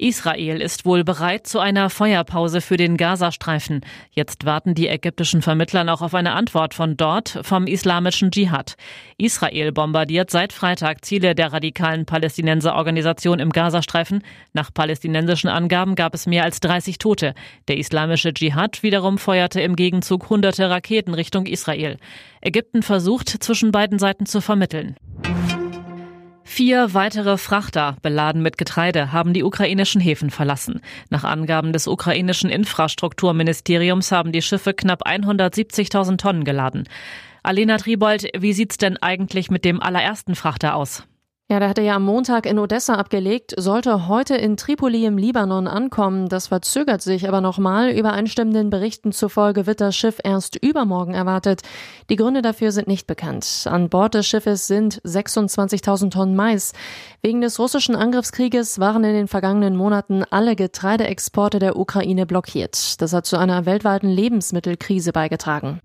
Israel ist wohl bereit zu einer Feuerpause für den Gazastreifen. Jetzt warten die ägyptischen Vermittler noch auf eine Antwort von dort, vom islamischen Dschihad. Israel bombardiert seit Freitag Ziele der radikalen Palästinenserorganisation im Gazastreifen. Nach palästinensischen Angaben gab es mehr als 30 Tote. Der islamische Dschihad wiederum feuerte im Gegenzug hunderte Raketen Richtung Israel. Ägypten versucht, zwischen beiden Seiten zu vermitteln. Vier weitere Frachter, beladen mit Getreide, haben die ukrainischen Häfen verlassen. Nach Angaben des ukrainischen Infrastrukturministeriums haben die Schiffe knapp 170.000 Tonnen geladen. Alena Tribold, wie sieht's denn eigentlich mit dem allerersten Frachter aus? Ja, der hatte ja am Montag in Odessa abgelegt, sollte heute in Tripoli im Libanon ankommen. Das verzögert sich aber nochmal. Übereinstimmenden Berichten zufolge wird das Schiff erst übermorgen erwartet. Die Gründe dafür sind nicht bekannt. An Bord des Schiffes sind 26.000 Tonnen Mais. Wegen des russischen Angriffskrieges waren in den vergangenen Monaten alle Getreideexporte der Ukraine blockiert. Das hat zu einer weltweiten Lebensmittelkrise beigetragen.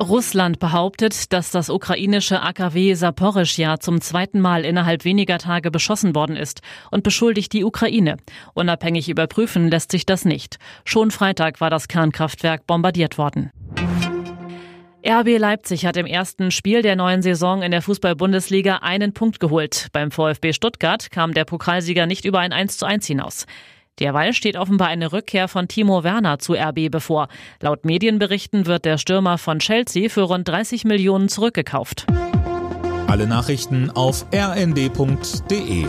Russland behauptet, dass das ukrainische AKW Saporischja zum zweiten Mal innerhalb weniger Tage beschossen worden ist und beschuldigt die Ukraine. Unabhängig überprüfen lässt sich das nicht. Schon Freitag war das Kernkraftwerk bombardiert worden. RB Leipzig hat im ersten Spiel der neuen Saison in der Fußball-Bundesliga einen Punkt geholt. Beim VfB Stuttgart kam der Pokalsieger nicht über ein 1 zu 1 hinaus. Derweil steht offenbar eine Rückkehr von Timo Werner zu RB bevor. Laut Medienberichten wird der Stürmer von Chelsea für rund 30 Millionen zurückgekauft. Alle Nachrichten auf rnd.de